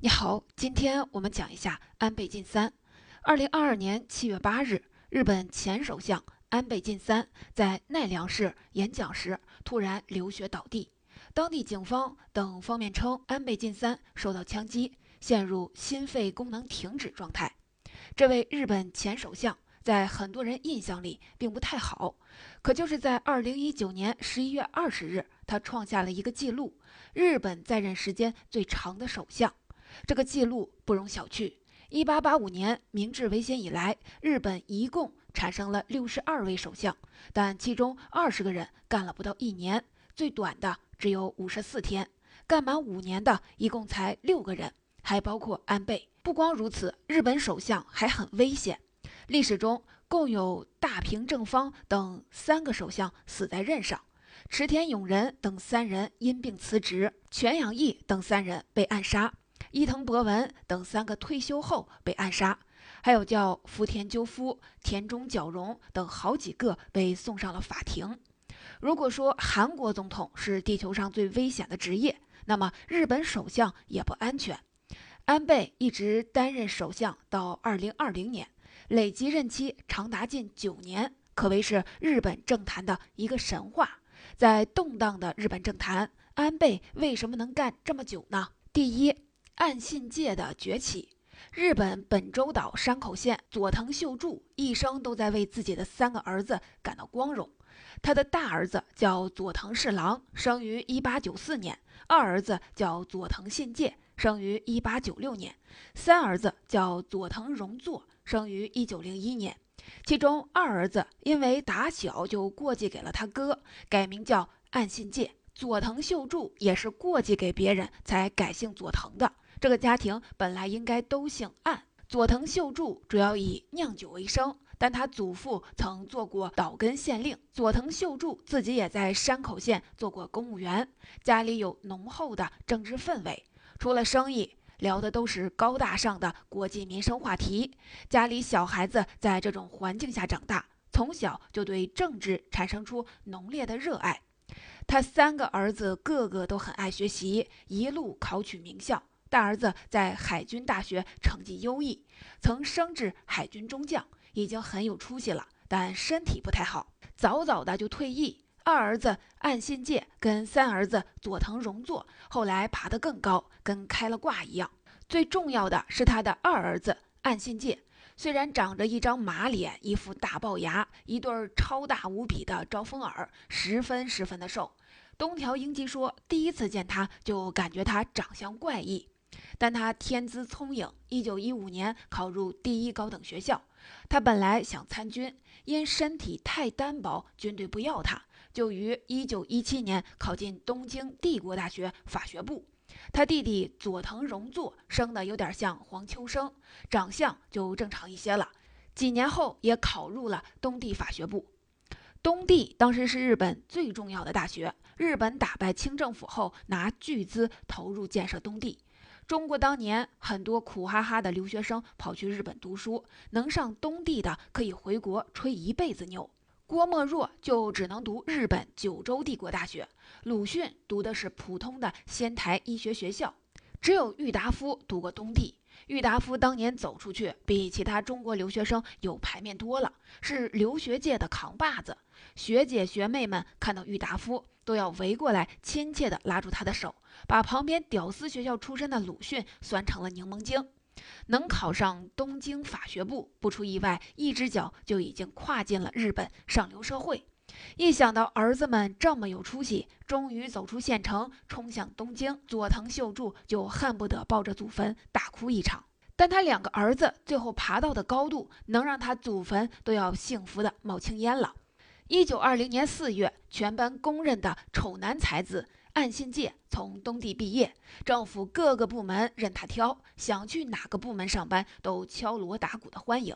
你好，今天我们讲一下安倍晋三。二零二二年七月八日，日本前首相安倍晋三在奈良市演讲时突然流血倒地，当地警方等方面称安倍晋三受到枪击，陷入心肺功能停止状态。这位日本前首相在很多人印象里并不太好，可就是在二零一九年十一月二十日，他创下了一个纪录：日本在任时间最长的首相。这个记录不容小觑。一八八五年明治维新以来，日本一共产生了六十二位首相，但其中二十个人干了不到一年，最短的只有五十四天；干满五年的一共才六个人，还包括安倍。不光如此，日本首相还很危险。历史中共有大平正方等三个首相死在任上，池田勇人等三人因病辞职，泉养义等三人被暗杀。伊藤博文等三个退休后被暗杀，还有叫福田赳夫、田中角荣等好几个被送上了法庭。如果说韩国总统是地球上最危险的职业，那么日本首相也不安全。安倍一直担任首相到二零二零年，累计任期长达近九年，可谓是日本政坛的一个神话。在动荡的日本政坛，安倍为什么能干这么久呢？第一。岸信介的崛起。日本本州岛山口县佐藤秀助一生都在为自己的三个儿子感到光荣。他的大儿子叫佐藤侍郎，生于1894年；二儿子叫佐藤信介，生于1896年；三儿子叫佐藤荣作，生于1901年。其中二儿子因为打小就过继给了他哥，改名叫岸信介。佐藤秀助也是过继给别人才改姓佐藤的。这个家庭本来应该都姓岸。佐藤秀助主要以酿酒为生，但他祖父曾做过岛根县令。佐藤秀助自己也在山口县做过公务员，家里有浓厚的政治氛围。除了生意，聊的都是高大上的国际民生话题。家里小孩子在这种环境下长大，从小就对政治产生出浓烈的热爱。他三个儿子个个都很爱学习，一路考取名校。大儿子在海军大学成绩优异，曾升至海军中将，已经很有出息了，但身体不太好，早早的就退役。二儿子岸信介跟三儿子佐藤荣作后来爬得更高，跟开了挂一样。最重要的是他的二儿子岸信介，虽然长着一张马脸，一副大龅牙，一对超大无比的招风耳，十分十分的瘦。东条英机说，第一次见他就感觉他长相怪异。但他天资聪颖，一九一五年考入第一高等学校。他本来想参军，因身体太单薄，军队不要他，就于一九一七年考进东京帝国大学法学部。他弟弟佐藤荣作生的有点像黄秋生，长相就正常一些了。几年后也考入了东帝法学部。东帝当时是日本最重要的大学，日本打败清政府后，拿巨资投入建设东帝。中国当年很多苦哈哈的留学生跑去日本读书，能上东帝的可以回国吹一辈子牛。郭沫若就只能读日本九州帝国大学，鲁迅读的是普通的仙台医学学校，只有郁达夫读过东帝。郁达夫当年走出去，比其他中国留学生有排面多了，是留学界的扛把子。学姐学妹们看到郁达夫。都要围过来，亲切地拉住他的手，把旁边屌丝学校出身的鲁迅酸成了柠檬精。能考上东京法学部，不出意外，一只脚就已经跨进了日本上流社会。一想到儿子们这么有出息，终于走出县城，冲向东京，佐藤秀助就恨不得抱着祖坟大哭一场。但他两个儿子最后爬到的高度，能让他祖坟都要幸福的冒青烟了。一九二零年四月，全班公认的丑男才子岸信介从东帝毕业，政府各个部门任他挑，想去哪个部门上班都敲锣打鼓的欢迎。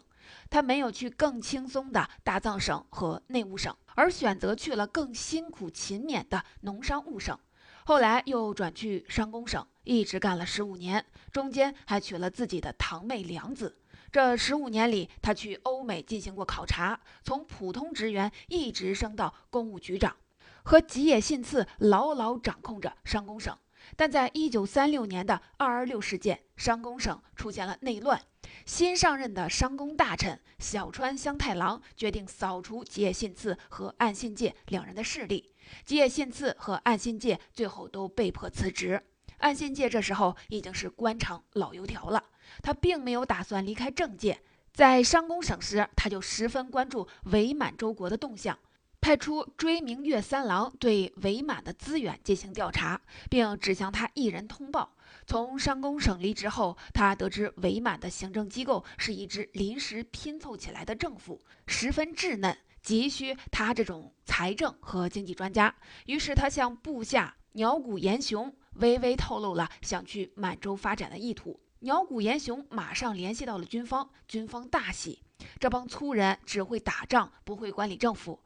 他没有去更轻松的大藏省和内务省，而选择去了更辛苦勤勉的农商务省。后来又转去商工省，一直干了十五年，中间还娶了自己的堂妹良子。这十五年里，他去欧美进行过考察，从普通职员一直升到公务局长，和吉野信次牢牢掌控着商工省。但在一九三六年的二二六事件，商工省出现了内乱。新上任的商工大臣小川香太郎决定扫除吉野信次和岸信介两人的势力。吉野信次和岸信介最后都被迫辞职。岸信介这时候已经是官场老油条了，他并没有打算离开政界。在商工省时，他就十分关注伪满洲国的动向。派出追明月三郎对伪满的资源进行调查，并只向他一人通报。从商工省离职后，他得知伪满的行政机构是一支临时拼凑起来的政府，十分稚嫩，急需他这种财政和经济专家。于是他向部下鸟谷岩雄微微透露了想去满洲发展的意图。鸟谷岩雄马上联系到了军方，军方大喜。这帮粗人只会打仗，不会管理政府。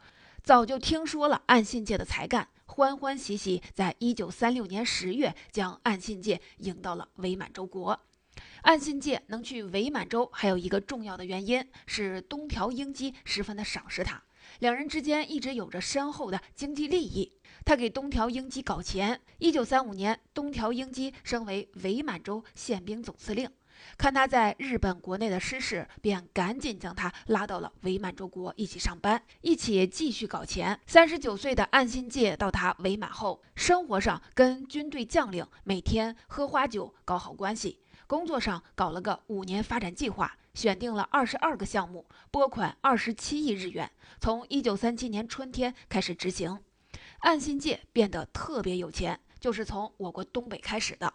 早就听说了岸信介的才干，欢欢喜喜在一九三六年十月将岸信介迎到了伪满洲国。岸信介能去伪满洲，还有一个重要的原因是东条英机十分的赏识他，两人之间一直有着深厚的经济利益。他给东条英机搞钱。一九三五年，东条英机升为伪满洲宪兵总司令。看他在日本国内的失势，便赶紧将他拉到了伪满洲国一起上班，一起继续搞钱。三十九岁的岸信介到他伪满后，生活上跟军队将领每天喝花酒，搞好关系；工作上搞了个五年发展计划，选定了二十二个项目，拨款二十七亿日元，从一九三七年春天开始执行。岸信介变得特别有钱，就是从我国东北开始的。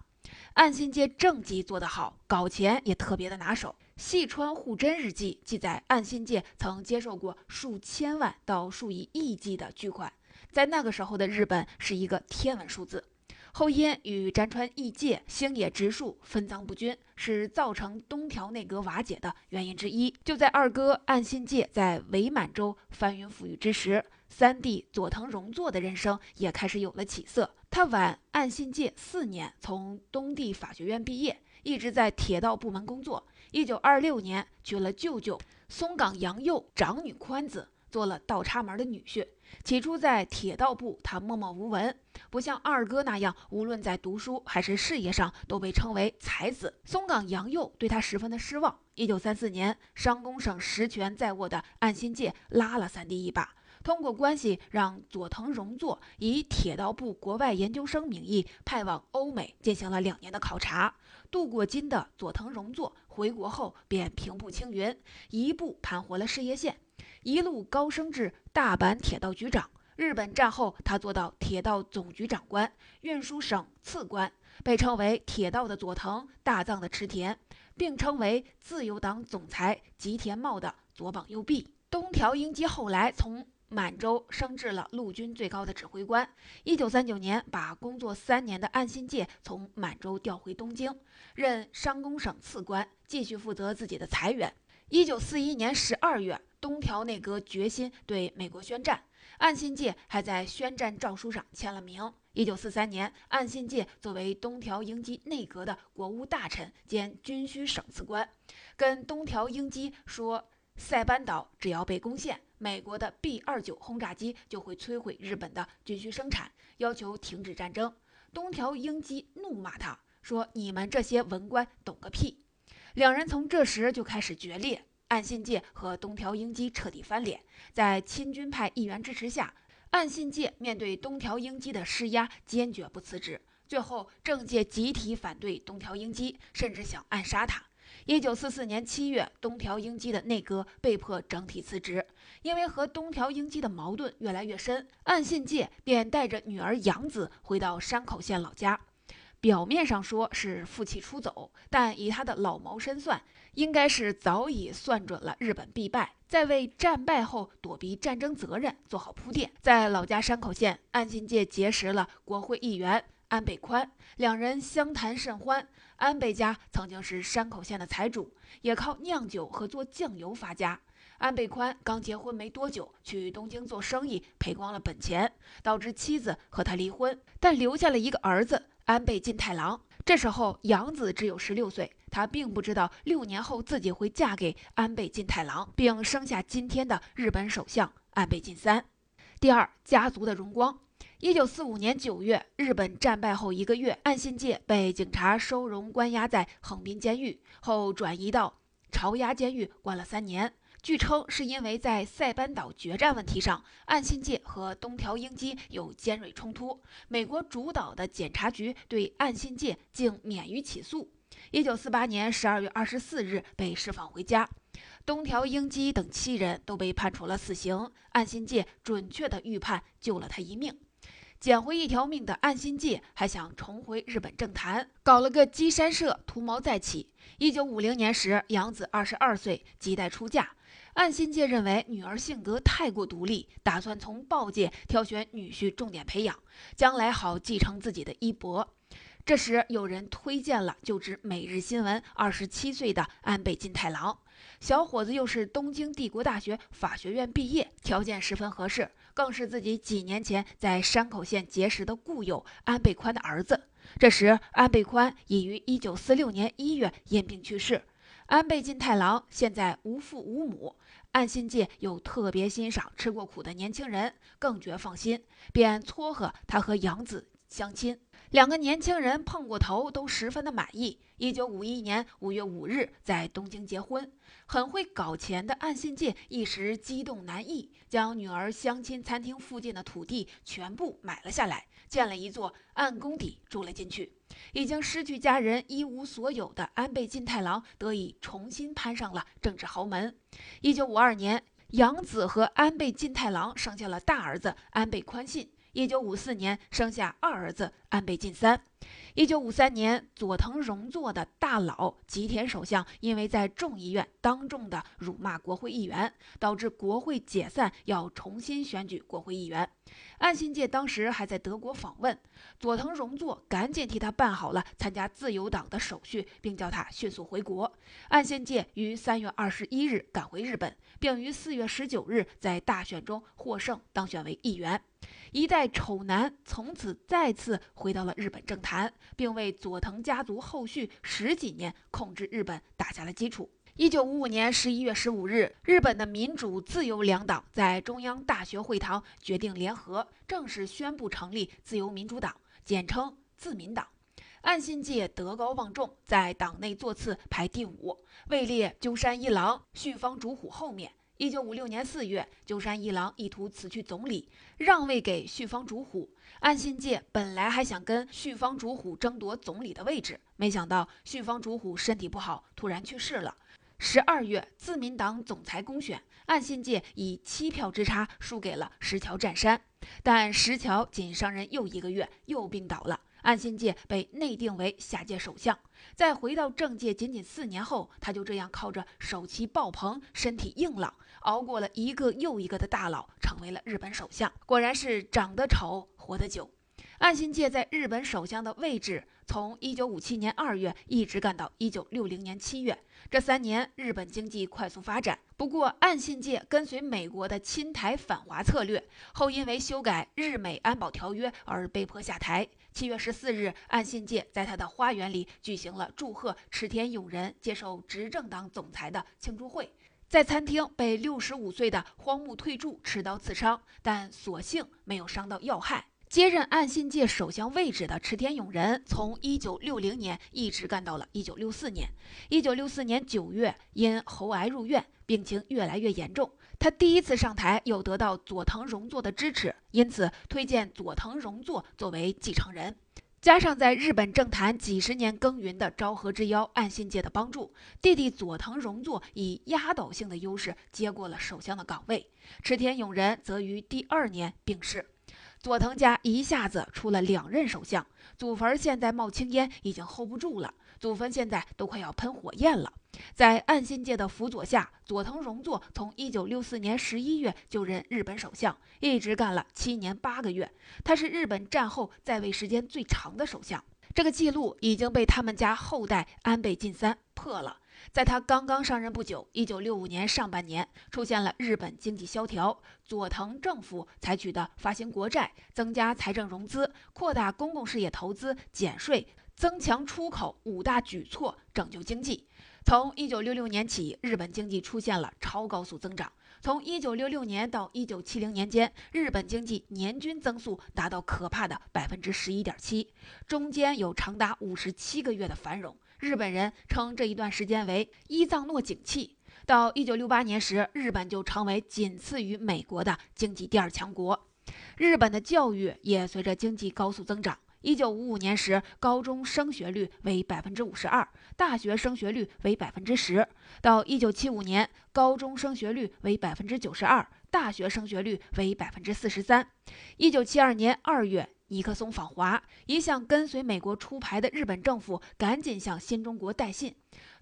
岸信介政绩做得好，搞钱也特别的拿手。细川户真日记记载，岸信介曾接受过数千万到数以亿计的巨款，在那个时候的日本是一个天文数字。后因与詹川义介、星野直树分赃不均，是造成东条内阁瓦解的原因之一。就在二哥岸信介在伪满洲翻云覆雨之时，三弟佐藤荣作的人生也开始有了起色。他晚岸信介四年从东地法学院毕业，一直在铁道部门工作。一九二六年娶了舅舅松冈洋佑长女宽子，做了倒插门的女婿。起初在铁道部，他默默无闻，不像二哥那样，无论在读书还是事业上都被称为才子。松冈洋佑对他十分的失望。一九三四年，商工省实权在握的岸信介拉了三弟一把。通过关系，让佐藤荣作以铁道部国外研究生名义派往欧美进行了两年的考察。镀过金的佐藤荣作回国后便平步青云，一步盘活了事业线，一路高升至大阪铁道局长。日本战后，他做到铁道总局长官、运输省次官，被称为“铁道的佐藤，大藏的池田”，并称为自由党总裁吉田茂的左膀右臂。东条英机后来从满洲升至了陆军最高的指挥官。一九三九年，把工作三年的岸信介从满洲调回东京，任商工省次官，继续负责自己的财源。一九四一年十二月，东条内阁决心对美国宣战，岸信介还在宣战诏书上签了名。一九四三年，岸信介作为东条英机内阁的国务大臣兼军需省次官，跟东条英机说。塞班岛只要被攻陷，美国的 B 二九轰炸机就会摧毁日本的军需生产，要求停止战争。东条英机怒骂他说：“你们这些文官懂个屁！”两人从这时就开始决裂。岸信介和东条英机彻底翻脸，在亲军派议员支持下，岸信介面对东条英机的施压，坚决不辞职。最后，政界集体反对东条英机，甚至想暗杀他。一九四四年七月，东条英机的内阁被迫整体辞职，因为和东条英机的矛盾越来越深，岸信介便带着女儿杨子回到山口县老家。表面上说是负气出走，但以他的老谋深算，应该是早已算准了日本必败，在为战败后躲避战争责任做好铺垫。在老家山口县，岸信介结识了国会议员安倍宽，两人相谈甚欢。安倍家曾经是山口县的财主，也靠酿酒和做酱油发家。安倍宽刚结婚没多久，去东京做生意赔光了本钱，导致妻子和他离婚，但留下了一个儿子安倍晋太郎。这时候养子只有十六岁，他并不知道六年后自己会嫁给安倍晋太郎，并生下今天的日本首相安倍晋三。第二，家族的荣光。一九四五年九月，日本战败后一个月，岸信介被警察收容关押在横滨监狱，后转移到朝鸭监狱关了三年。据称是因为在塞班岛决战问题上，岸信介和东条英机有尖锐冲突，美国主导的检察局对岸信介竟免于起诉。一九四八年十二月二十四日被释放回家。东条英机等七人都被判处了死刑，岸信介准确的预判救了他一命。捡回一条命的岸信介还想重回日本政坛，搞了个基山社，图谋再起。一九五零年时，养子二十二岁，亟待出嫁。岸信介认为女儿性格太过独立，打算从报界挑选女婿，重点培养，将来好继承自己的衣钵。这时，有人推荐了就职每日新闻二十七岁的安倍晋太郎。小伙子又是东京帝国大学法学院毕业，条件十分合适，更是自己几年前在山口县结识的故友安倍宽的儿子。这时，安倍宽已于一九四六年一月因病去世。安倍晋太郎现在无父无母，岸信介又特别欣赏吃过苦的年轻人，更觉放心，便撮合他和养子相亲。两个年轻人碰过头，都十分的满意。一九五一年五月五日，在东京结婚。很会搞钱的岸信介一时激动难抑，将女儿相亲餐厅附近的土地全部买了下来，建了一座暗宫邸住了进去。已经失去家人、一无所有的安倍晋太郎得以重新攀上了政治豪门。一九五二年，养子和安倍晋太郎生下了大儿子安倍宽信。一九五四年生下二儿子安倍晋三。一九五三年，佐藤荣作的大佬吉田首相因为在众议院当众的辱骂国会议员，导致国会解散，要重新选举国会议员。岸信介当时还在德国访问，佐藤荣作赶紧替他办好了参加自由党的手续，并叫他迅速回国。岸信介于三月二十一日赶回日本，并于四月十九日在大选中获胜，当选为议员。一代丑男从此再次回到了日本政坛，并为佐藤家族后续十几年控制日本打下了基础。一九五五年十一月十五日，日本的民主自由两党在中央大学会堂决定联合，正式宣布成立自由民主党，简称自民党。岸信介德高望重，在党内座次排第五，位列鸠山一郎、旭方竹虎后面。一九五六年四月，鸠山一郎意图辞去总理，让位给旭方竹虎。岸信介本来还想跟旭方竹虎争夺总理的位置，没想到旭方竹虎身体不好，突然去世了。十二月，自民党总裁公选，岸信介以七票之差输给了石桥战山。但石桥仅上任又一个月，又病倒了。岸信介被内定为下届首相，在回到政界仅仅四年后，他就这样靠着手气爆棚、身体硬朗，熬过了一个又一个的大佬，成为了日本首相。果然是长得丑，活得久。岸信介在日本首相的位置，从1957年2月一直干到1960年7月。这三年，日本经济快速发展。不过，岸信介跟随美国的亲台反华策略，后因为修改日美安保条约而被迫下台。7月14日，岸信介在他的花园里举行了祝贺池田勇人接受执政党总裁的庆祝会。在餐厅被65岁的荒木退助持刀刺伤，但所幸没有伤到要害。接任岸信介首相位置的池田勇人，从1960年一直干到了1964年。1964年9月，因喉癌入院，病情越来越严重。他第一次上台，又得到佐藤荣作的支持，因此推荐佐藤荣作作为继承人。加上在日本政坛几十年耕耘的昭和之妖岸信介的帮助，弟弟佐藤荣作以压倒性的优势接过了首相的岗位。池田勇人则于第二年病逝。佐藤家一下子出了两任首相，祖坟现在冒青烟，已经 hold 不住了。祖坟现在都快要喷火焰了。在岸信介的辅佐下，佐藤荣作从1964年11月就任日本首相，一直干了七年八个月。他是日本战后在位时间最长的首相，这个记录已经被他们家后代安倍晋三破了。在他刚刚上任不久，一九六五年上半年出现了日本经济萧条，佐藤政府采取的发行国债、增加财政融资、扩大公共事业投资、减税、增强出口五大举措拯救经济。从1966年起，日本经济出现了超高速增长。从1966年到1970年间，日本经济年均增速达到可怕的百分之十一点七，中间有长达五十七个月的繁荣。日本人称这一段时间为“伊藏诺景气”。到1968年时，日本就成为仅次于美国的经济第二强国。日本的教育也随着经济高速增长。一九五五年时，高中升学率为百分之五十二，大学升学率为百分之十。到一九七五年，高中升学率为百分之九十二，大学升学率为百分之四十三。一九七二年二月，尼克松访华，一向跟随美国出牌的日本政府赶紧向新中国带信。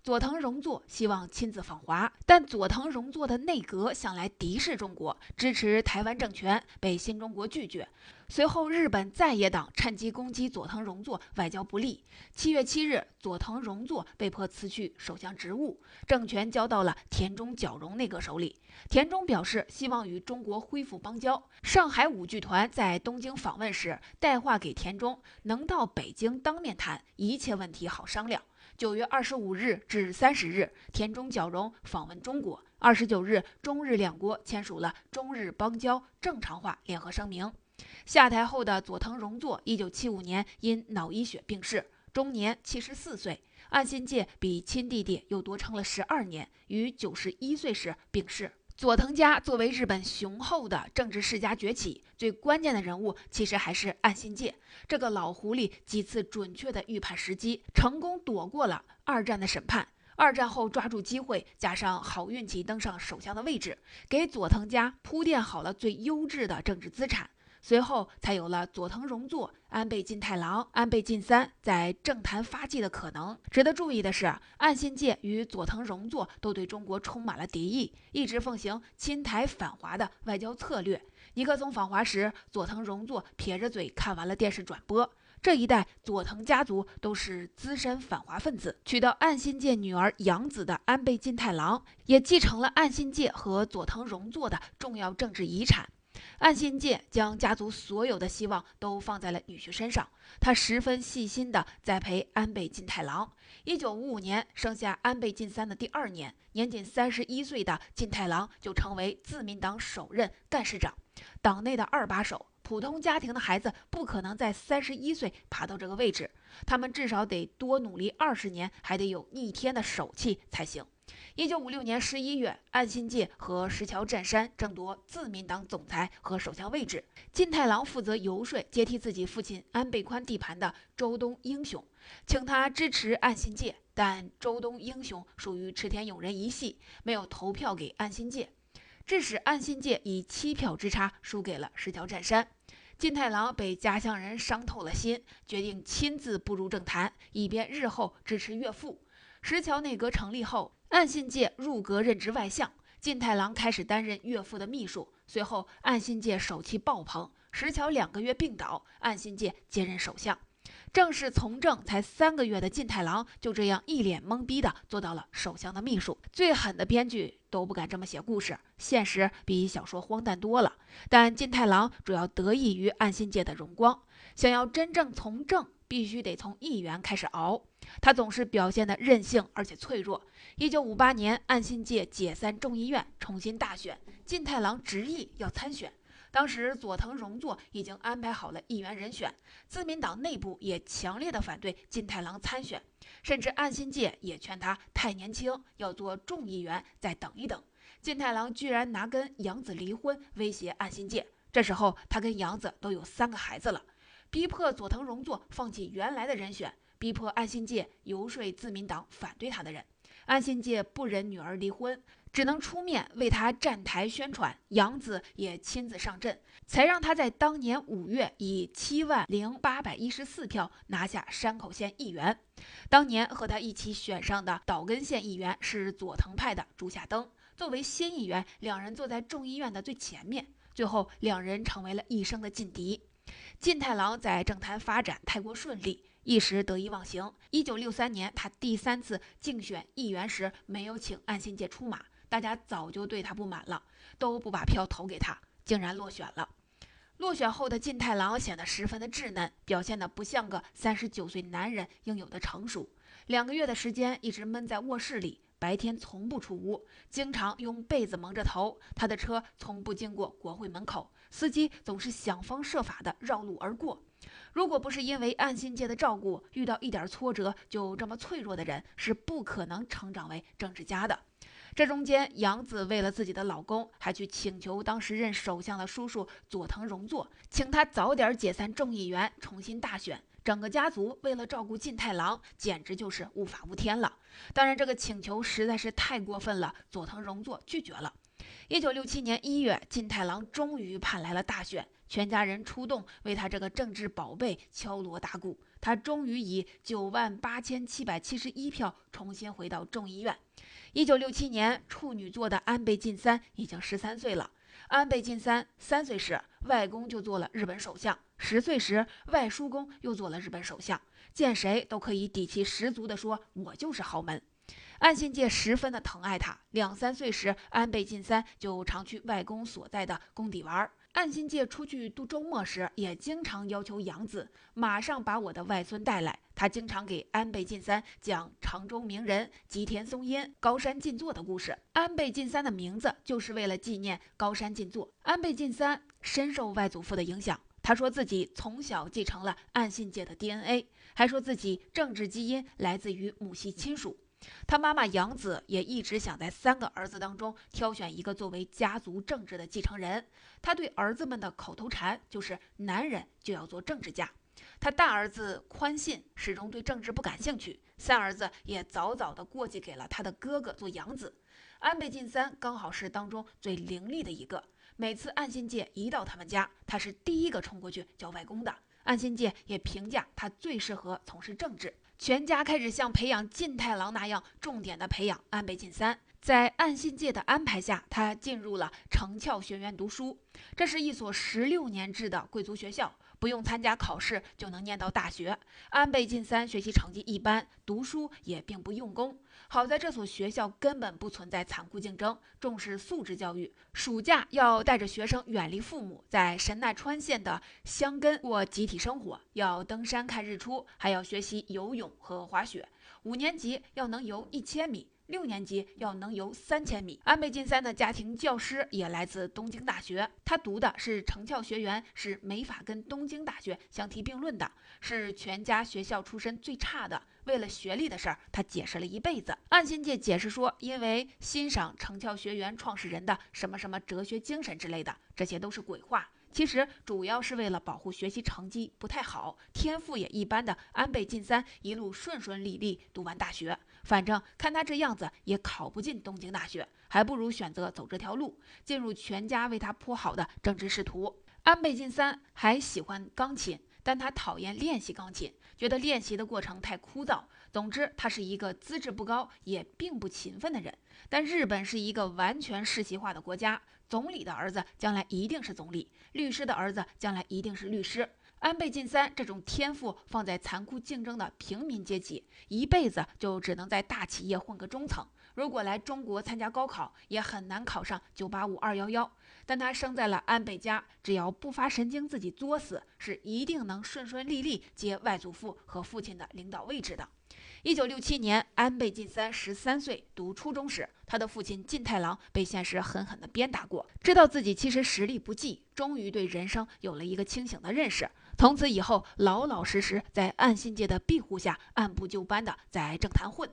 佐藤荣作希望亲自访华，但佐藤荣作的内阁向来敌视中国，支持台湾政权，被新中国拒绝。随后，日本在野党趁机攻击佐藤荣作外交不利。七月七日，佐藤荣作被迫辞去首相职务，政权交到了田中角荣内阁手里。田中表示希望与中国恢复邦交。上海舞剧团在东京访问时带话给田中，能到北京当面谈，一切问题好商量。九月二十五日至三十日，田中角荣访问中国。二十九日，中日两国签署了中日邦交正常化联合声明。下台后的佐藤荣作，一九七五年因脑溢血病逝，终年七十四岁。岸信介比亲弟弟又多撑了十二年，于九十一岁时病逝。佐藤家作为日本雄厚的政治世家崛起，最关键的人物其实还是岸信介。这个老狐狸几次准确的预判时机，成功躲过了二战的审判。二战后抓住机会，加上好运气登上首相的位置，给佐藤家铺垫好了最优质的政治资产。随后才有了佐藤荣作、安倍晋太郎、安倍晋三在政坛发迹的可能。值得注意的是，岸信介与佐藤荣作都对中国充满了敌意，一直奉行亲台反华的外交策略。尼克松访华时，佐藤荣作撇着嘴看完了电视转播。这一代佐藤家族都是资深反华分子。娶到岸信介女儿养子的安倍晋太郎，也继承了岸信介和佐藤荣作的重要政治遗产。岸信介将家族所有的希望都放在了女婿身上，他十分细心地栽培安倍晋太郎。一九五五年生下安倍晋三的第二年，年仅三十一岁的晋太郎就成为自民党首任干事长，党内的二把手。普通家庭的孩子不可能在三十一岁爬到这个位置，他们至少得多努力二十年，还得有逆天的手气才行。一九五六年十一月，岸信介和石桥镇山争夺自民党总裁和首相位置。金太郎负责游说接替自己父亲安倍宽地盘的周东英雄，请他支持岸信介，但周东英雄属于池田勇人一系，没有投票给岸信介，致使岸信介以七票之差输给了石桥占山。金太郎被家乡人伤透了心，决定亲自步入政坛，以便日后支持岳父。石桥内阁成立后，岸信介入阁任职外相，金太郎开始担任岳父的秘书。随后，岸信介手气爆棚，石桥两个月病倒，岸信介接任首相。正式从政才三个月的金太郎，就这样一脸懵逼的做到了首相的秘书。最狠的编剧都不敢这么写故事，现实比小说荒诞多了。但金太郎主要得益于岸信介的荣光。想要真正从政，必须得从议员开始熬。他总是表现得任性而且脆弱。一九五八年，岸信介解散众议院，重新大选，金太郎执意要参选。当时佐藤荣作已经安排好了议员人选，自民党内部也强烈的反对金太郎参选，甚至岸信介也劝他太年轻，要做众议员，再等一等。金太郎居然拿跟杨子离婚，威胁岸信介。这时候他跟杨子都有三个孩子了，逼迫佐藤荣作放弃原来的人选，逼迫岸信介游说自民党反对他的人。岸信介不忍女儿离婚。只能出面为他站台宣传，杨子也亲自上阵，才让他在当年五月以七万零八百一十四票拿下山口县议员。当年和他一起选上的岛根县议员是佐藤派的竹下登，作为新议员，两人坐在众议院的最前面。最后，两人成为了一生的劲敌。近太郎在政坛发展太过顺利，一时得意忘形。一九六三年，他第三次竞选议员时，没有请岸信介出马。大家早就对他不满了，都不把票投给他，竟然落选了。落选后的金太郎显得十分的稚嫩，表现的不像个三十九岁男人应有的成熟。两个月的时间一直闷在卧室里，白天从不出屋，经常用被子蒙着头。他的车从不经过国会门口，司机总是想方设法的绕路而过。如果不是因为岸信介的照顾，遇到一点挫折就这么脆弱的人是不可能成长为政治家的。这中间，杨子为了自己的老公，还去请求当时任首相的叔叔佐藤荣作，请他早点解散众议员，重新大选。整个家族为了照顾晋太郎，简直就是无法无天了。当然，这个请求实在是太过分了，佐藤荣作拒绝了。一九六七年一月，晋太郎终于盼来了大选，全家人出动为他这个政治宝贝敲锣打鼓，他终于以九万八千七百七十一票重新回到众议院。一九六七年，处女座的安倍晋三已经十三岁了。安倍晋三三岁时，外公就做了日本首相；十岁时，外叔公又做了日本首相。见谁都可以底气十足地说：“我就是豪门。”岸信介十分的疼爱他。两三岁时，安倍晋三就常去外公所在的工地玩。岸信介出去度周末时，也经常要求杨子马上把我的外孙带来。他经常给安倍晋三讲常州名人吉田松阴、高山进作的故事。安倍晋三的名字就是为了纪念高山进作。安倍晋三深受外祖父的影响，他说自己从小继承了岸信介的 DNA，还说自己政治基因来自于母系亲属。他妈妈杨子也一直想在三个儿子当中挑选一个作为家族政治的继承人。他对儿子们的口头禅就是“男人就要做政治家”。他大儿子宽信始终对政治不感兴趣，三儿子也早早地过继给了他的哥哥做养子。安倍晋三刚好是当中最伶俐的一个。每次岸信介一到他们家，他是第一个冲过去叫外公的。岸信介也评价他最适合从事政治。全家开始像培养进太郎那样重点的培养安倍晋三。在岸信介的安排下，他进入了成翘学院读书。这是一所十六年制的贵族学校，不用参加考试就能念到大学。安倍晋三学习成绩一般，读书也并不用功。好在这所学校根本不存在残酷竞争，重视素质教育。暑假要带着学生远离父母，在神奈川县的乡根过集体生活，要登山看日出，还要学习游泳和滑雪。五年级要能游一千米。六年级要能游三千米。安倍晋三的家庭教师也来自东京大学，他读的是成教学员，是没法跟东京大学相提并论的，是全家学校出身最差的。为了学历的事儿，他解释了一辈子。岸信介解释说，因为欣赏成教学员创始人的什么什么哲学精神之类的，这些都是鬼话。其实主要是为了保护学习成绩不太好、天赋也一般的安倍晋三一路顺顺利利读完大学。反正看他这样子也考不进东京大学，还不如选择走这条路，进入全家为他铺好的政治仕途。安倍晋三还喜欢钢琴，但他讨厌练习钢琴，觉得练习的过程太枯燥。总之，他是一个资质不高也并不勤奋的人。但日本是一个完全世袭化的国家。总理的儿子将来一定是总理，律师的儿子将来一定是律师。安倍晋三这种天赋放在残酷竞争的平民阶级，一辈子就只能在大企业混个中层。如果来中国参加高考，也很难考上九八五二幺幺。但他生在了安倍家，只要不发神经自己作死，是一定能顺顺利利接外祖父和父亲的领导位置的。一九六七年，安倍晋三十三岁，读初中时，他的父亲晋太郎被现实狠狠地鞭打过，知道自己其实实力不济，终于对人生有了一个清醒的认识。从此以后，老老实实在岸信介的庇护下，按部就班地在政坛混。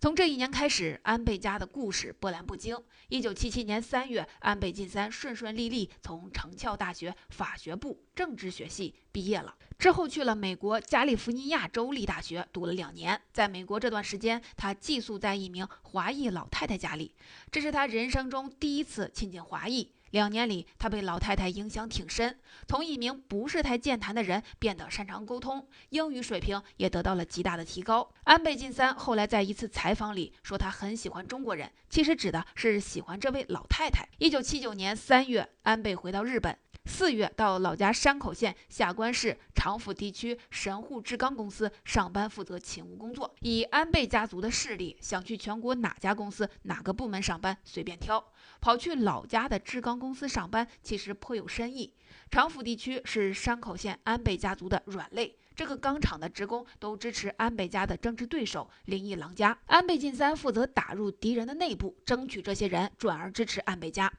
从这一年开始，安倍家的故事波澜不惊。一九七七年三月，安倍晋三顺顺利利从成翘大学法学部政治学系毕业了，之后去了美国加利福尼亚州立大学读了两年。在美国这段时间，他寄宿在一名华裔老太太家里，这是他人生中第一次亲近华裔。两年里，他被老太太影响挺深，从一名不是太健谈的人变得擅长沟通，英语水平也得到了极大的提高。安倍晋三后来在一次采访里说，他很喜欢中国人，其实指的是喜欢这位老太太。一九七九年三月，安倍回到日本。四月到老家山口县下关市长府地区神户制钢公司上班，负责勤务工作。以安倍家族的势力，想去全国哪家公司、哪个部门上班随便挑。跑去老家的制钢公司上班，其实颇有深意。长府地区是山口县安倍家族的软肋。这个钢厂的职工都支持安倍家的政治对手铃一郎家，安倍晋三负责打入敌人的内部，争取这些人转而支持安倍家。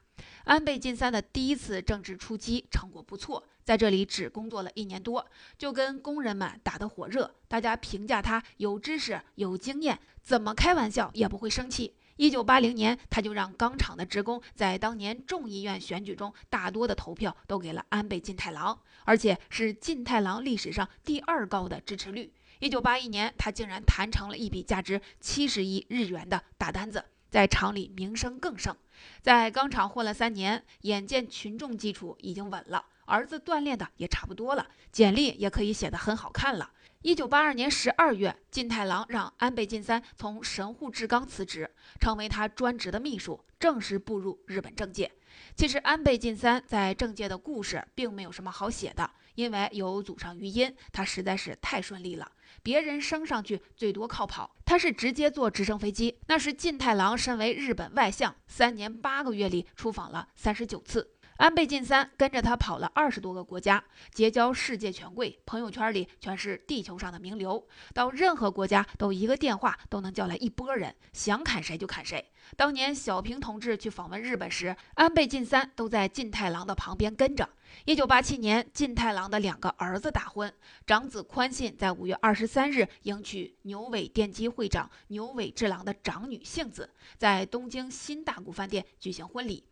安倍晋三的第一次政治出击成果不错，在这里只工作了一年多，就跟工人们打得火热，大家评价他有知识、有经验，怎么开玩笑也不会生气。一九八零年，他就让钢厂的职工在当年众议院选举中大多的投票都给了安倍晋太郎，而且是晋太郎历史上第二高的支持率。一九八一年，他竟然谈成了一笔价值七十亿日元的大单子，在厂里名声更盛。在钢厂混了三年，眼见群众基础已经稳了，儿子锻炼的也差不多了，简历也可以写得很好看了。一九八二年十二月，晋太郎让安倍晋三从神户制钢辞职，成为他专职的秘书，正式步入日本政界。其实，安倍晋三在政界的故事并没有什么好写的，因为有祖上余荫，他实在是太顺利了。别人升上去最多靠跑，他是直接坐直升飞机。那是晋太郎身为日本外相，三年八个月里出访了三十九次。安倍晋三跟着他跑了二十多个国家，结交世界权贵，朋友圈里全是地球上的名流。到任何国家都一个电话都能叫来一波人，想砍谁就砍谁。当年小平同志去访问日本时，安倍晋三都在晋太郎的旁边跟着。一九八七年，晋太郎的两个儿子大婚，长子宽信在五月二十三日迎娶牛尾电机会长牛尾治郎的长女幸子，在东京新大谷饭店举行婚礼。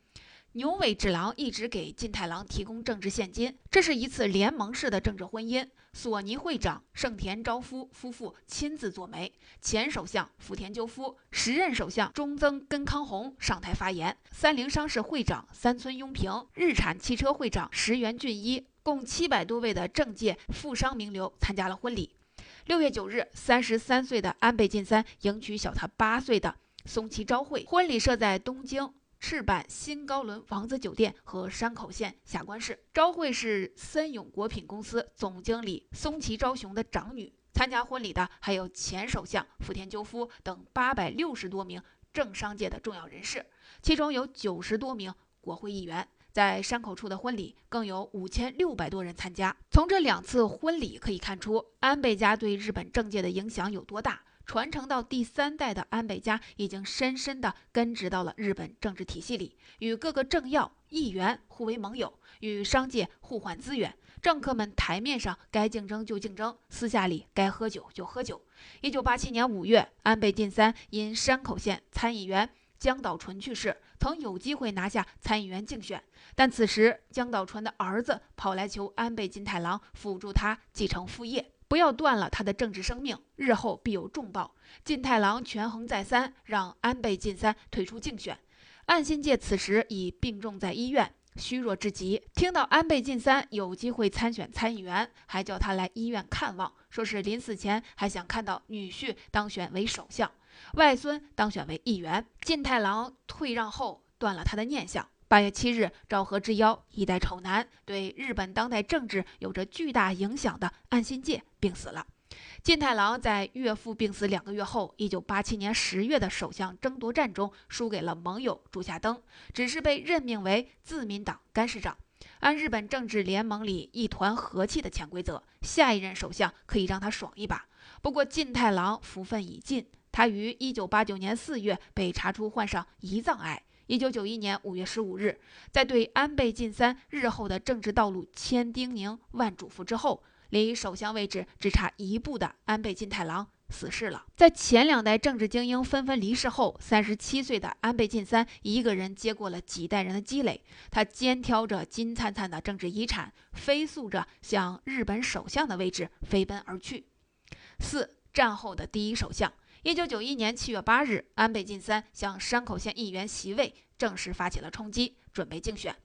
牛尾治郎一直给晋太郎提供政治现金，这是一次联盟式的政治婚姻。索尼会长盛田昭夫夫妇亲自做媒，前首相福田赳夫、时任首相中曾根康弘上台发言，三菱商事会长三村庸平、日产汽车会长石原俊一，共七百多位的政界富商名流参加了婚礼。六月九日，三十三岁的安倍晋三迎娶小他八岁的松崎昭惠，婚礼设在东京。赤坂新高轮王子酒店和山口县下关市。昭惠是森永果品公司总经理松崎昭雄的长女。参加婚礼的还有前首相福田赳夫等八百六十多名政商界的重要人士，其中有九十多名国会议员。在山口处的婚礼更有五千六百多人参加。从这两次婚礼可以看出，安倍家对日本政界的影响有多大。传承到第三代的安倍家已经深深地根植到了日本政治体系里，与各个政要、议员互为盟友，与商界互换资源。政客们台面上该竞争就竞争，私下里该喝酒就喝酒。一九八七年五月，安倍晋三因山口县参议员江岛纯去世，曾有机会拿下参议员竞选，但此时江岛纯的儿子跑来求安倍晋太郎辅助他继承父业。不要断了他的政治生命，日后必有重报。晋太郎权衡再三，让安倍晋三退出竞选。岸信介此时已病重在医院，虚弱至极。听到安倍晋三有机会参选参议员，还叫他来医院看望，说是临死前还想看到女婿当选为首相，外孙当选为议员。晋太郎退让后，断了他的念想。八月七日，昭和之妖，一代丑男，对日本当代政治有着巨大影响的岸信介病死了。晋太郎在岳父病死两个月后，一九八七年十月的首相争夺战中输给了盟友竹下登，只是被任命为自民党干事长。按日本政治联盟里一团和气的潜规则，下一任首相可以让他爽一把。不过晋太郎福分已尽，他于一九八九年四月被查出患上胰脏癌。一九九一年五月十五日，在对安倍晋三日后的政治道路千叮咛万嘱咐之后，离首相位置只差一步的安倍晋太郎死世了。在前两代政治精英纷纷离世后，三十七岁的安倍晋三一个人接过了几代人的积累，他肩挑着金灿灿的政治遗产，飞速着向日本首相的位置飞奔而去。四战后的第一首相。一九九一年七月八日，安倍晋三向山口县议员席位正式发起了冲击，准备竞选。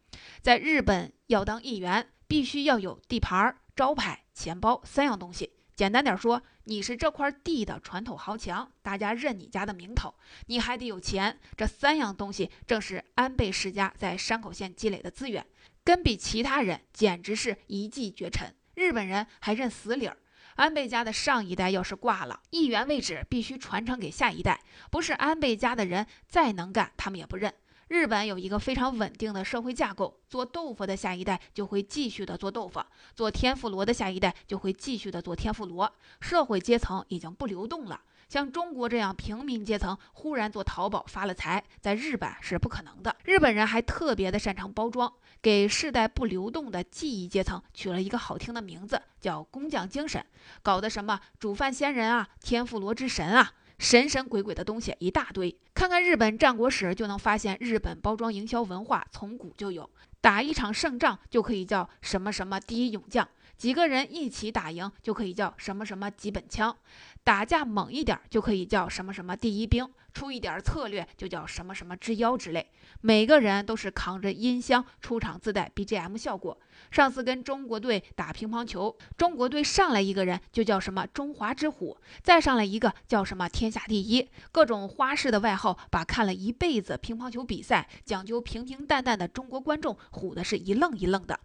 在日本，要当议员，必须要有地盘、招牌、钱包三样东西。简单点说，你是这块地的传统豪强，大家认你家的名头。你还得有钱。这三样东西正是安倍世家在山口县积累的资源，跟比其他人简直是一骑绝尘。日本人还认死理儿。安倍家的上一代要是挂了，议员位置必须传承给下一代，不是安倍家的人再能干，他们也不认。日本有一个非常稳定的社会架构，做豆腐的下一代就会继续的做豆腐，做天妇罗的下一代就会继续的做天妇罗，社会阶层已经不流动了。像中国这样平民阶层忽然做淘宝发了财，在日本是不可能的。日本人还特别的擅长包装，给世代不流动的记忆阶层取了一个好听的名字，叫工匠精神，搞的什么煮饭仙人啊、天妇罗之神啊。神神鬼鬼的东西一大堆，看看日本战国史就能发现，日本包装营销文化从古就有。打一场胜仗就可以叫什么什么第一勇将，几个人一起打赢就可以叫什么什么基本枪，打架猛一点就可以叫什么什么第一兵。出一点策略就叫什么什么之妖之类，每个人都是扛着音箱出场自带 BGM 效果。上次跟中国队打乒乓球，中国队上来一个人就叫什么中华之虎，再上来一个叫什么天下第一，各种花式的外号，把看了一辈子乒乓球比赛讲究平平淡淡的中国观众唬得是一愣一愣的。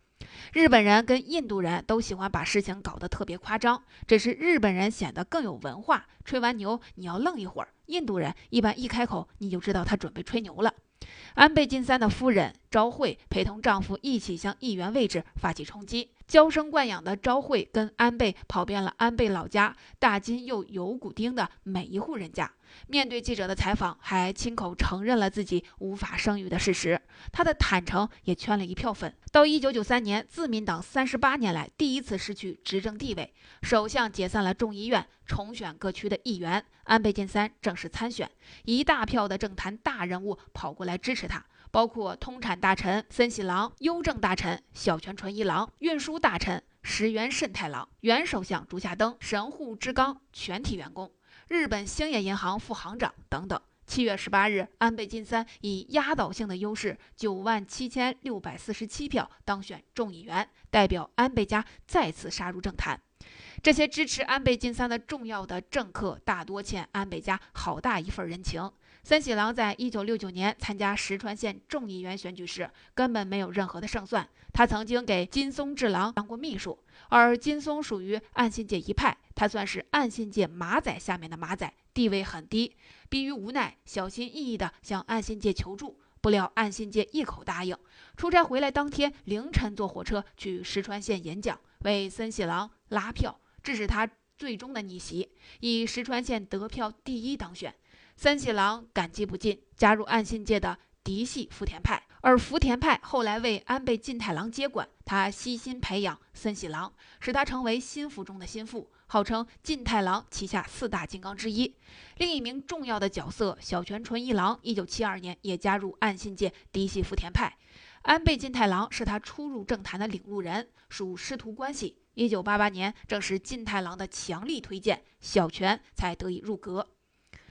日本人跟印度人都喜欢把事情搞得特别夸张，只是日本人显得更有文化，吹完牛你要愣一会儿。印度人一般一开口，你就知道他准备吹牛了。安倍晋三的夫人昭惠陪同丈夫一起向议员位置发起冲击。娇生惯养的昭惠跟安倍跑遍了安倍老家大金又有古町的每一户人家。面对记者的采访，还亲口承认了自己无法生育的事实。他的坦诚也圈了一票粉。到一九九三年，自民党三十八年来第一次失去执政地位，首相解散了众议院，重选各区的议员，安倍晋三正式参选，一大票的政坛大人物跑过来支持他。包括通产大臣森喜朗、邮政大臣小泉纯一郎、运输大臣石原慎太郎、原首相竹下登、神户之刚全体员工、日本兴业银行副行长等等。七月十八日，安倍晋三以压倒性的优势九万七千六百四十七票当选众议员，代表安倍家再次杀入政坛。这些支持安倍晋三的重要的政客大多欠安倍家好大一份人情。森喜朗在一九六九年参加石川县众议员选举时，根本没有任何的胜算。他曾经给金松治郎当过秘书，而金松属于岸信介一派，他算是岸信介马仔下面的马仔，地位很低。逼于无奈，小心翼翼地向岸信介求助，不料岸信介一口答应。出差回来当天凌晨坐火车去石川县演讲，为森喜朗拉票，致使他最终的逆袭，以石川县得票第一当选。森喜朗感激不尽，加入岸信介的嫡系福田派，而福田派后来为安倍晋太郎接管，他悉心培养森喜朗，使他成为心腹中的心腹，号称晋太郎旗下四大金刚之一。另一名重要的角色小泉纯一郎，一九七二年也加入岸信介嫡系福田派，安倍晋太郎是他初入政坛的领路人，属师徒关系。一九八八年，正是晋太郎的强力推荐，小泉才得以入阁。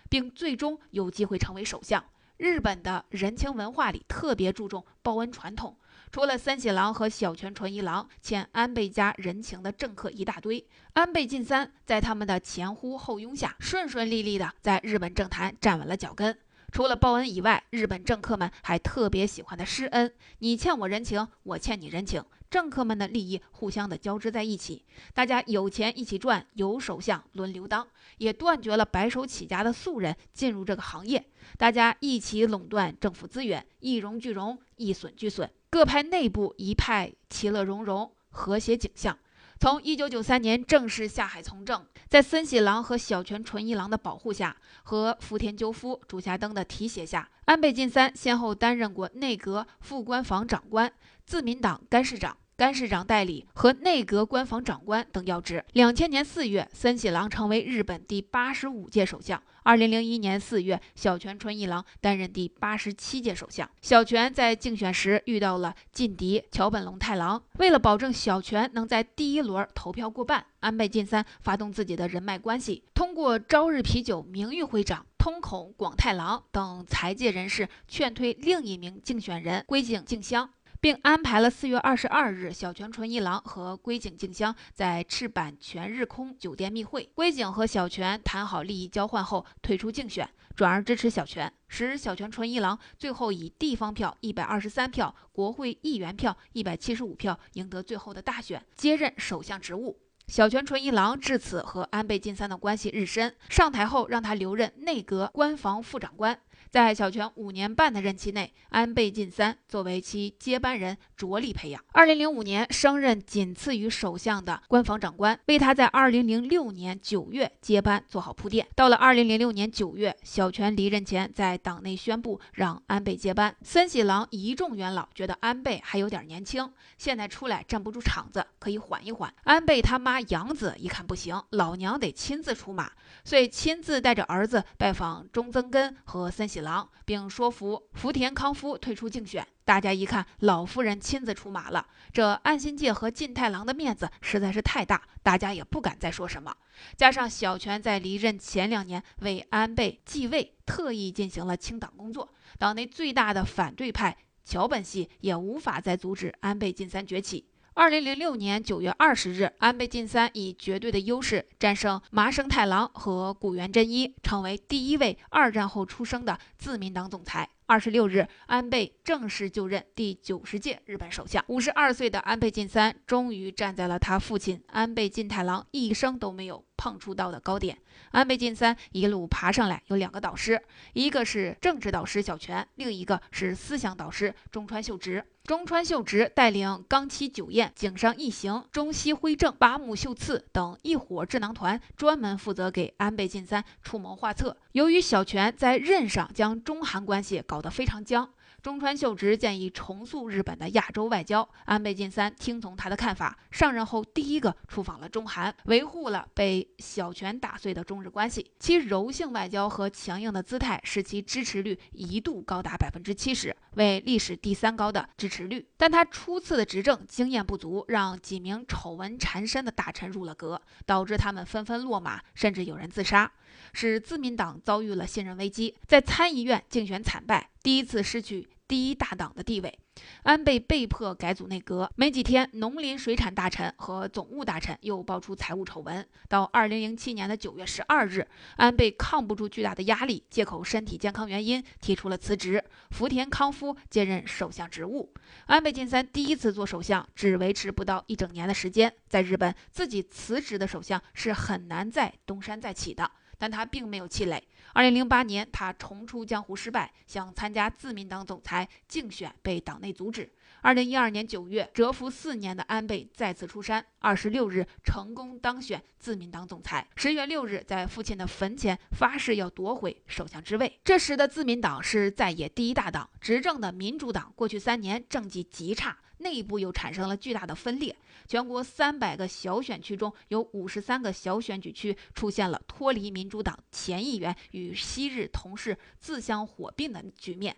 并最终有机会成为首相。日本的人情文化里特别注重报恩传统，除了三喜郎和小泉纯一郎欠安倍家人情的政客一大堆，安倍晋三在他们的前呼后拥下，顺顺利利的在日本政坛站稳了脚跟。除了报恩以外，日本政客们还特别喜欢的施恩，你欠我人情，我欠你人情。政客们的利益互相的交织在一起，大家有钱一起赚，有首相轮流当，也断绝了白手起家的素人进入这个行业。大家一起垄断政府资源，一荣俱荣，一损俱损。各派内部一派其乐融融，和谐景象。从一九九三年正式下海从政，在森喜朗和小泉纯一郎的保护下，和福田赳夫、竹下登的提携下，安倍晋三先后担任过内阁副官房长官。自民党干事长、干事长代理和内阁官房长官等要职。两千年四月，森喜朗成为日本第八十五届首相。二零零一年四月，小泉纯一郎担任第八十七届首相。小泉在竞选时遇到了劲敌桥本龙太郎，为了保证小泉能在第一轮投票过半，安倍晋三发动自己的人脉关系，通过朝日啤酒名誉会长通孔广太郎等财界人士劝退另一名竞选人龟井静香。并安排了四月二十二日，小泉纯一郎和龟井静香在赤坂全日空酒店密会。龟井和小泉谈好利益交换后，退出竞选，转而支持小泉，使小泉纯一郎最后以地方票一百二十三票、国会议员票一百七十五票赢得最后的大选，接任首相职务。小泉纯一郎至此和安倍晋三的关系日深，上台后让他留任内阁官房副长官。在小泉五年半的任期内，安倍晋三作为其接班人着力培养。二零零五年升任仅次于首相的官房长官，为他在二零零六年九月接班做好铺垫。到了二零零六年九月，小泉离任前，在党内宣布让安倍接班。森喜朗一众元老觉得安倍还有点年轻，现在出来站不住场子，可以缓一缓。安倍他妈杨子一看不行，老娘得亲自出马，所以亲自带着儿子拜访中曾根和森喜。郎，并说服福田康夫退出竞选。大家一看，老夫人亲自出马了，这安心介和进太郎的面子实在是太大，大家也不敢再说什么。加上小泉在离任前两年为安倍继位特意进行了清党工作，党内最大的反对派桥本系也无法再阻止安倍晋三崛起。二零零六年九月二十日，安倍晋三以绝对的优势战胜麻生太郎和古原真一，成为第一位二战后出生的自民党总裁。二十六日，安倍正式就任第九十届日本首相。五十二岁的安倍晋三终于站在了他父亲安倍晋太郎一生都没有碰触到的高点。安倍晋三一路爬上来，有两个导师，一个是政治导师小泉，另一个是思想导师中川秀直。中川秀直带领冈崎久彦、井上义行、中西辉正、八木秀次等一伙智囊团，专门负责给安倍晋三出谋划策。由于小泉在任上将中韩关系搞得非常僵。中川秀直建议重塑日本的亚洲外交，安倍晋三听从他的看法，上任后第一个出访了中韩，维护了被小泉打碎的中日关系。其柔性外交和强硬的姿态使其支持率一度高达百分之七十，为历史第三高的支持率。但他初次的执政经验不足，让几名丑闻缠身的大臣入了阁，导致他们纷纷落马，甚至有人自杀。使自民党遭遇了信任危机，在参议院竞选惨败，第一次失去第一大党的地位。安倍被迫改组内阁，没几天，农林水产大臣和总务大臣又爆出财务丑闻。到二零零七年的九月十二日，安倍抗不住巨大的压力，借口身体健康原因提出了辞职，福田康夫接任首相职务。安倍晋三第一次做首相，只维持不到一整年的时间。在日本，自己辞职的首相是很难再东山再起的。但他并没有气馁。二零零八年，他重出江湖失败，想参加自民党总裁竞选，被党内阻止。二零一二年九月，蛰伏四年的安倍再次出山，二十六日成功当选自民党总裁。十月六日，在父亲的坟前发誓要夺回首相之位。这时的自民党是在野第一大党，执政的民主党过去三年政绩极差。内部又产生了巨大的分裂，全国三百个小选区中有五十三个小选举区出现了脱离民主党前议员与昔日同事自相火并的局面，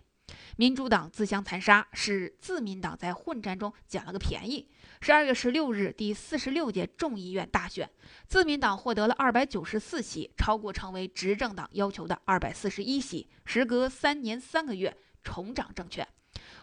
民主党自相残杀，使自民党在混战中捡了个便宜。十二月十六日，第四十六届众议院大选，自民党获得了二百九十四席，超过成为执政党要求的二百四十一席。时隔三年三个月，重掌政权。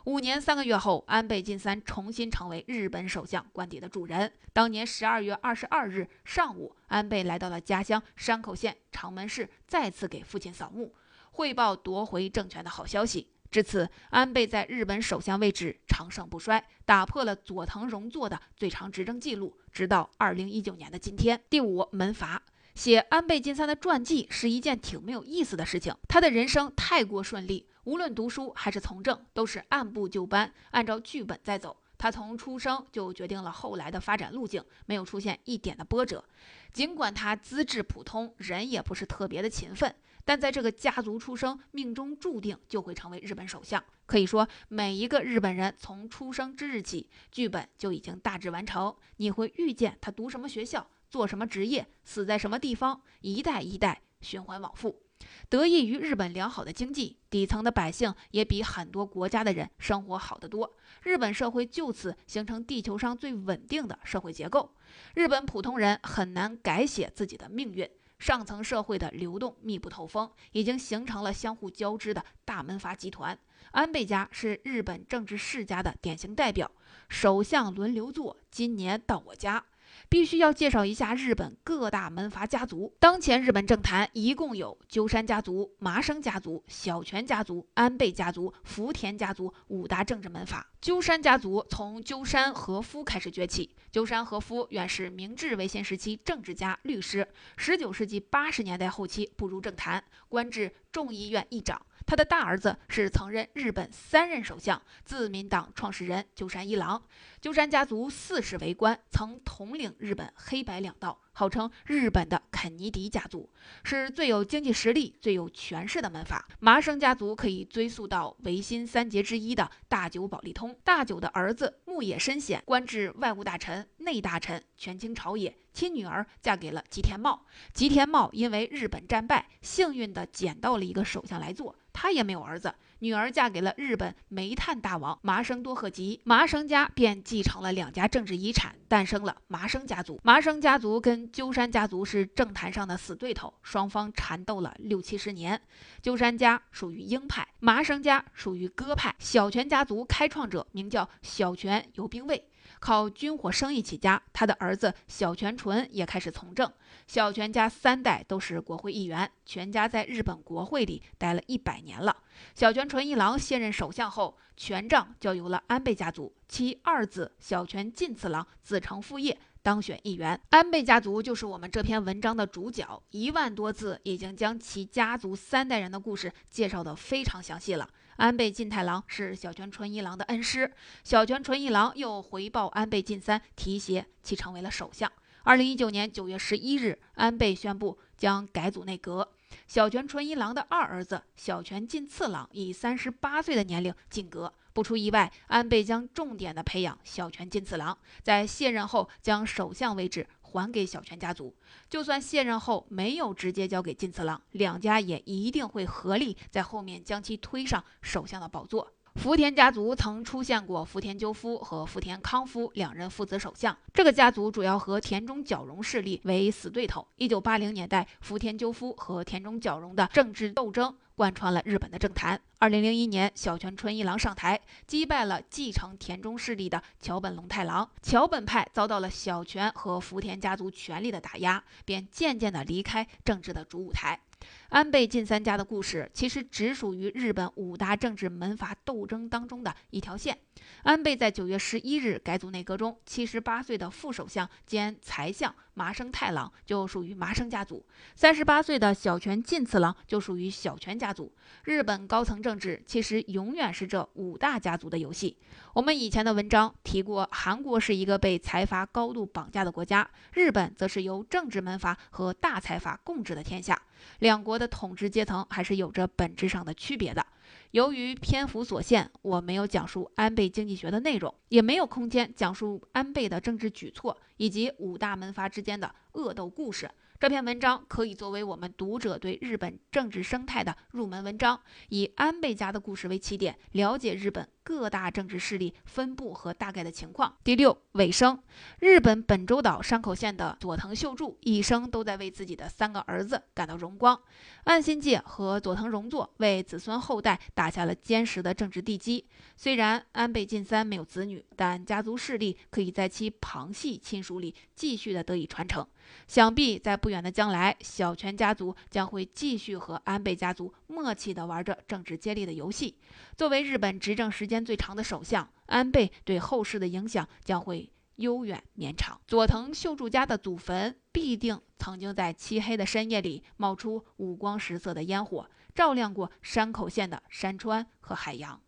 五年三个月后，安倍晋三重新成为日本首相官邸的主人。当年十二月二十二日上午，安倍来到了家乡山口县长门市，再次给父亲扫墓，汇报夺回政权的好消息。至此，安倍在日本首相位置长盛不衰，打破了佐藤荣作的最长执政记录，直到二零一九年的今天。第五门阀。写安倍晋三的传记是一件挺没有意思的事情。他的人生太过顺利，无论读书还是从政，都是按部就班，按照剧本在走。他从出生就决定了后来的发展路径，没有出现一点的波折。尽管他资质普通，人也不是特别的勤奋，但在这个家族出生，命中注定就会成为日本首相。可以说，每一个日本人从出生之日起，剧本就已经大致完成。你会遇见他读什么学校。做什么职业，死在什么地方，一代一代循环往复。得益于日本良好的经济，底层的百姓也比很多国家的人生活好得多。日本社会就此形成地球上最稳定的社会结构。日本普通人很难改写自己的命运。上层社会的流动密不透风，已经形成了相互交织的大门阀集团。安倍家是日本政治世家的典型代表，首相轮流坐，今年到我家。必须要介绍一下日本各大门阀家族。当前日本政坛一共有鸠山家族、麻生家族、小泉家族、安倍家族、福田家族五大政治门阀。鸠山家族从鸠山和夫开始崛起。鸠山和夫原是明治维新时期政治家、律师，十九世纪八十年代后期步入政坛，官至。众议院议长。他的大儿子是曾任日本三任首相、自民党创始人鸠山一郎。鸠山家族四世为官，曾统领日本黑白两道。号称日本的肯尼迪家族是最有经济实力、最有权势的门阀。麻生家族可以追溯到维新三杰之一的大久保利通。大久的儿子牧野伸显官至外务大臣、内大臣，权倾朝野。亲女儿嫁给了吉田茂。吉田茂因为日本战败，幸运地捡到了一个首相来做，他也没有儿子。女儿嫁给了日本煤炭大王麻生多贺吉，麻生家便继承了两家政治遗产，诞生了麻生家族。麻生家族跟鸠山家族是政坛上的死对头，双方缠斗了六七十年。鸠山家属于鹰派，麻生家属于鸽派。小泉家族开创者名叫小泉游兵卫。靠军火生意起家，他的儿子小泉纯也开始从政。小泉家三代都是国会议员，全家在日本国会里待了一百年了。小泉纯一郎卸任首相后，权杖交由了安倍家族，其二子小泉进次郎子承父业当选议员。安倍家族就是我们这篇文章的主角，一万多字已经将其家族三代人的故事介绍得非常详细了。安倍晋太郎是小泉纯一郎的恩师，小泉纯一郎又回报安倍晋三，提携其成为了首相。二零一九年九月十一日，安倍宣布将改组内阁，小泉纯一郎的二儿子小泉进次郎以三十八岁的年龄进阁。不出意外，安倍将重点的培养小泉进次郎，在卸任后将首相位置。还给小泉家族，就算卸任后没有直接交给金次郎，两家也一定会合力在后面将其推上首相的宝座。福田家族曾出现过福田赳夫和福田康夫两任父子首相，这个家族主要和田中角荣势力为死对头。一九八零年代，福田赳夫和田中角荣的政治斗争。贯穿了日本的政坛。二零零一年，小泉纯一郎上台，击败了继承田中势力的桥本龙太郎。桥本派遭到了小泉和福田家族权力的打压，便渐渐地离开政治的主舞台。安倍晋三家的故事其实只属于日本五大政治门阀斗争当中的一条线。安倍在九月十一日改组内阁中，七十八岁的副首相兼财相麻生太郎就属于麻生家族，三十八岁的小泉进次郎就属于小泉家族。日本高层政治其实永远是这五大家族的游戏。我们以前的文章提过，韩国是一个被财阀高度绑架的国家，日本则是由政治门阀和大财阀共治的天下。两国的统治阶层还是有着本质上的区别的。由于篇幅所限，我没有讲述安倍经济学的内容，也没有空间讲述安倍的政治举措以及五大门阀之间的恶斗故事。这篇文章可以作为我们读者对日本政治生态的入门文章，以安倍家的故事为起点，了解日本各大政治势力分布和大概的情况。第六，尾声。日本本州岛山口县的佐藤秀助一生都在为自己的三个儿子感到荣光。岸信介和佐藤荣作为子孙后代打下了坚实的政治地基。虽然安倍晋三没有子女，但家族势力可以在其旁系亲属里继续的得以传承。想必在不远的将来，小泉家族将会继续和安倍家族默契地玩着政治接力的游戏。作为日本执政时间最长的首相，安倍对后世的影响将会悠远绵长。佐藤秀助家的祖坟必定曾经在漆黑的深夜里冒出五光十色的烟火，照亮过山口县的山川和海洋。